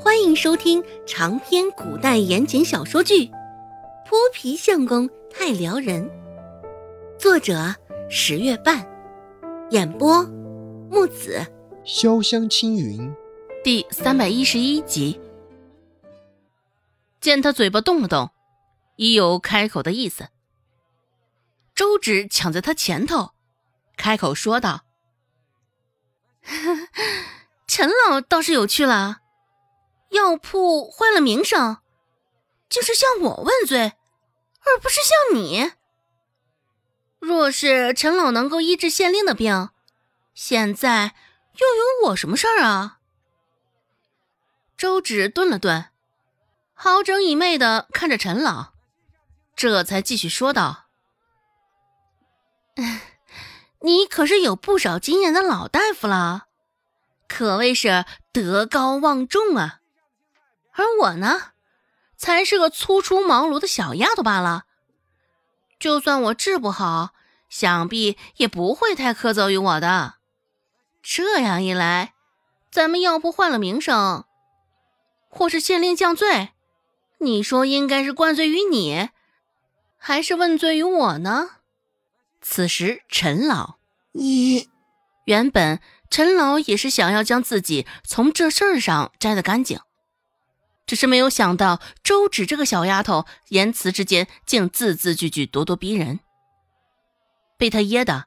欢迎收听长篇古代言情小说剧《泼皮相公太撩人》，作者十月半，演播木子潇湘青云，第三百一十一集。见他嘴巴动了动，已有开口的意思。周芷抢在他前头，开口说道：“ 陈老倒是有趣了。”药铺坏了名声，竟是向我问罪，而不是向你。若是陈老能够医治县令的病，现在又有我什么事儿啊？周芷顿了顿，好整以媚的看着陈老，这才继续说道：“ 你可是有不少经验的老大夫了，可谓是德高望重啊。”而我呢，才是个初出茅庐的小丫头罢了。就算我治不好，想必也不会太苛责于我的。这样一来，咱们要不换了名声，或是县令降罪，你说应该是灌罪于你，还是问罪于我呢？此时，陈老，你原本陈老也是想要将自己从这事儿上摘得干净。只是没有想到，周芷这个小丫头言辞之间竟字字句句咄咄逼人，被她噎的，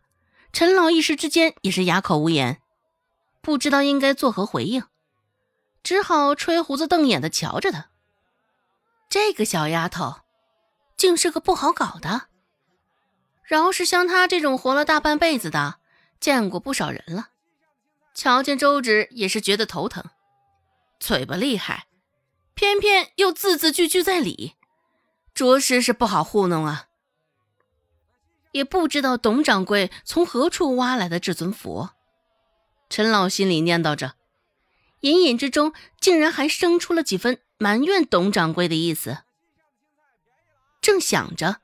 陈老一时之间也是哑口无言，不知道应该作何回应，只好吹胡子瞪眼的瞧着她。这个小丫头，竟是个不好搞的。饶是像她这种活了大半辈子的，见过不少人了，瞧见周芷也是觉得头疼，嘴巴厉害。偏偏又字字句句在理，着实是不好糊弄啊！也不知道董掌柜从何处挖来的这尊佛。陈老心里念叨着，隐隐之中竟然还生出了几分埋怨董掌柜的意思。正想着，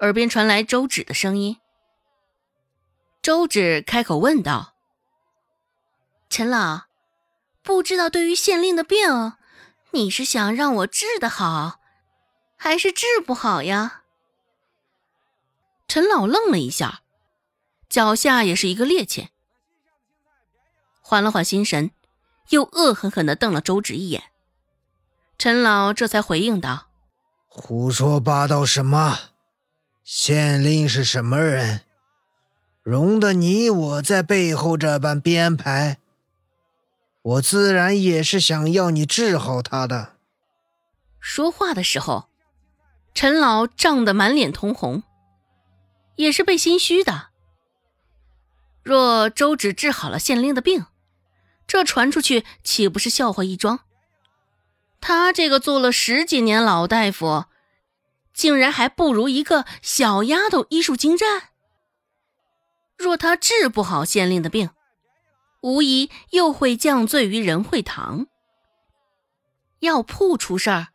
耳边传来周芷的声音。周芷开口问道：“陈老，不知道对于县令的病？”你是想让我治得好，还是治不好呀？陈老愣了一下，脚下也是一个趔趄，缓了缓心神，又恶狠狠地瞪了周芷一眼。陈老这才回应道：“胡说八道什么？县令是什么人？容得你我在背后这般编排？”我自然也是想要你治好他的。说话的时候，陈老涨得满脸通红，也是被心虚的。若周芷治好了县令的病，这传出去岂不是笑话一桩？他这个做了十几年老大夫，竟然还不如一个小丫头医术精湛。若他治不好县令的病，无疑又会降罪于仁惠堂。药铺出事儿，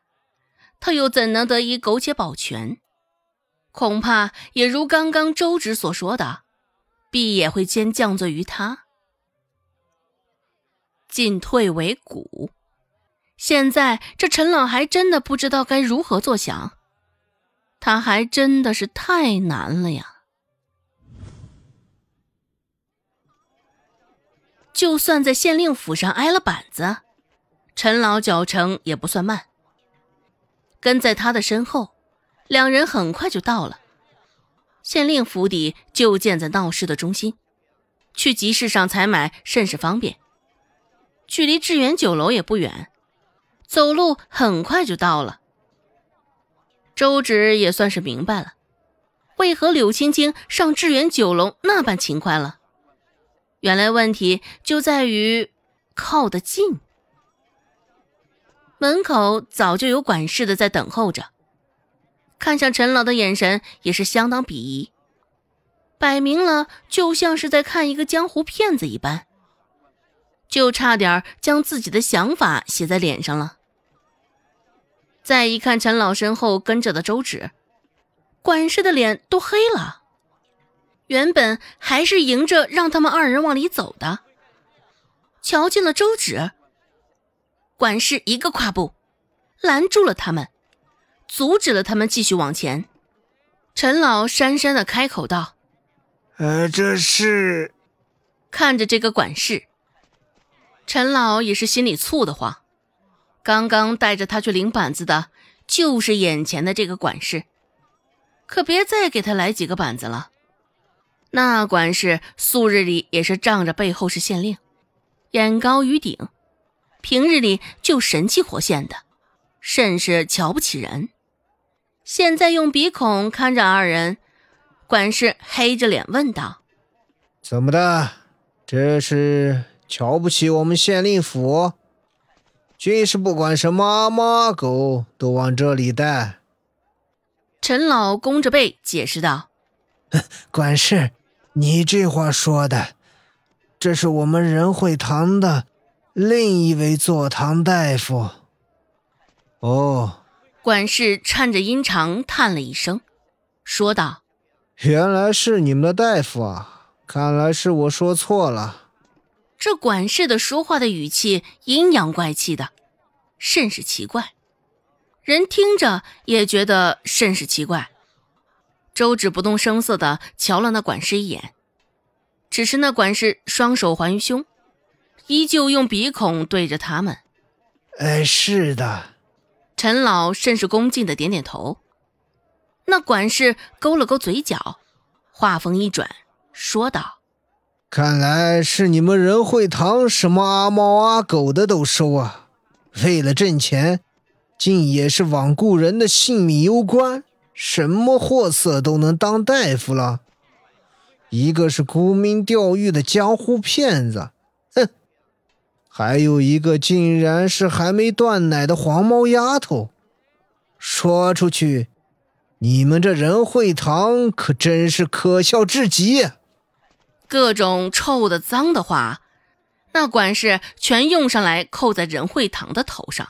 他又怎能得以苟且保全？恐怕也如刚刚周芷所说的，必也会先降罪于他。进退维谷，现在这陈老还真的不知道该如何作想，他还真的是太难了呀。就算在县令府上挨了板子，陈老脚程也不算慢。跟在他的身后，两人很快就到了县令府邸，就建在闹市的中心，去集市上采买甚是方便。距离致远酒楼也不远，走路很快就到了。周芷也算是明白了，为何柳青青上致远酒楼那般勤快了。原来问题就在于靠得近。门口早就有管事的在等候着，看向陈老的眼神也是相当鄙夷，摆明了就像是在看一个江湖骗子一般，就差点将自己的想法写在脸上了。再一看陈老身后跟着的周芷，管事的脸都黑了。原本还是迎着让他们二人往里走的，瞧见了周芷，管事一个跨步，拦住了他们，阻止了他们继续往前。陈老讪讪的开口道：“呃，这是……”看着这个管事，陈老也是心里醋得慌。刚刚带着他去领板子的，就是眼前的这个管事，可别再给他来几个板子了。那管事素日里也是仗着背后是县令，眼高于顶，平日里就神气活现的，甚是瞧不起人。现在用鼻孔看着二人，管事黑着脸问道：“怎么的？这是瞧不起我们县令府？军师不管什么阿猫阿狗都往这里带。”陈老弓着背解释道：“ 管事。”你这话说的，这是我们仁惠堂的另一位坐堂大夫。哦，管事颤着音长叹了一声，说道：“原来是你们的大夫啊！看来是我说错了。”这管事的说话的语气阴阳怪气的，甚是奇怪，人听着也觉得甚是奇怪。周芷不动声色的瞧了那管事一眼，只是那管事双手环于胸，依旧用鼻孔对着他们。哎，是的。陈老甚是恭敬的点点头。那管事勾了勾嘴角，话锋一转，说道：“看来是你们仁惠堂什么阿猫阿狗的都收啊！为了挣钱，竟也是罔顾人的性命攸关。”什么货色都能当大夫了？一个是沽名钓誉的江湖骗子，哼！还有一个竟然是还没断奶的黄毛丫头。说出去，你们这仁惠堂可真是可笑至极！各种臭的、脏的话，那管事全用上来扣在仁惠堂的头上。